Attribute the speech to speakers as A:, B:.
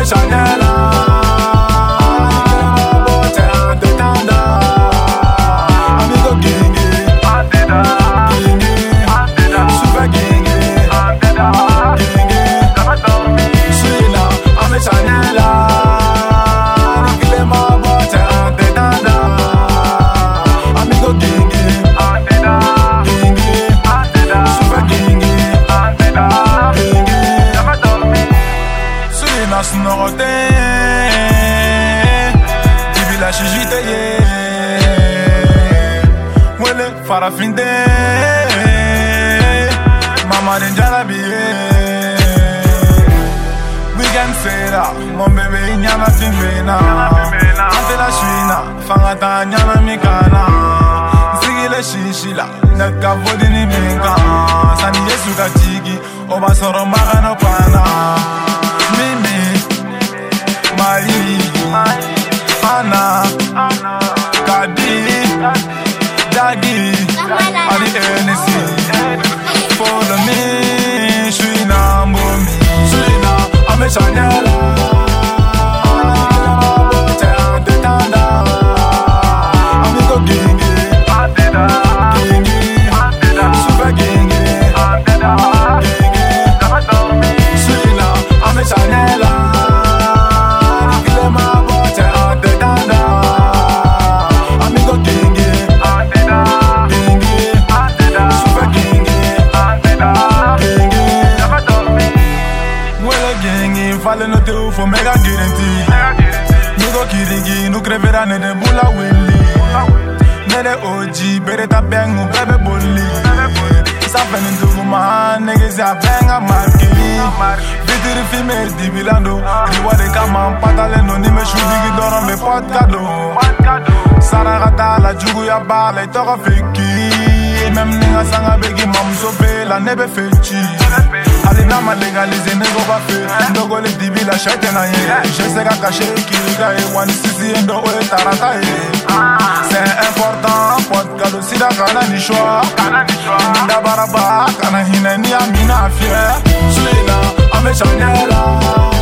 A: professional a fin day. Mama didn't try to behave. We can say that, mon baby, nyana timbena. Antela shina, fangata nyana mikana. Sigile shishila, neka vodi ni minka. Sani yesu katigi, oba soro magano pana. Mimi à the NSC. Follow me, je suis Nambomi. Je suis à chanel. falling no teu for mega guarantee. Nugo kiringi, nu crevera ne de bula willy. Nere oji, bere ta bang mu bebe bully. Safen in dugu ma, nege se a benga marki. Vitiri fi mer di bilando, riwade kama patale no ni me shudigi doron be pot kado. Sara gata la jugu ya bala, itoko fiki. Mem ninga sanga begi mamso bela, nebe fechi. Nebe fechi. nama legalize ndenge bafe ndokoli dibila shake na ye jese kaka shekilika ye wanisisi ye ndo oyo tarata ye eh. c'est important pot kalosida kana nishwa ndabaraba kana hinani amina afie suina amechanela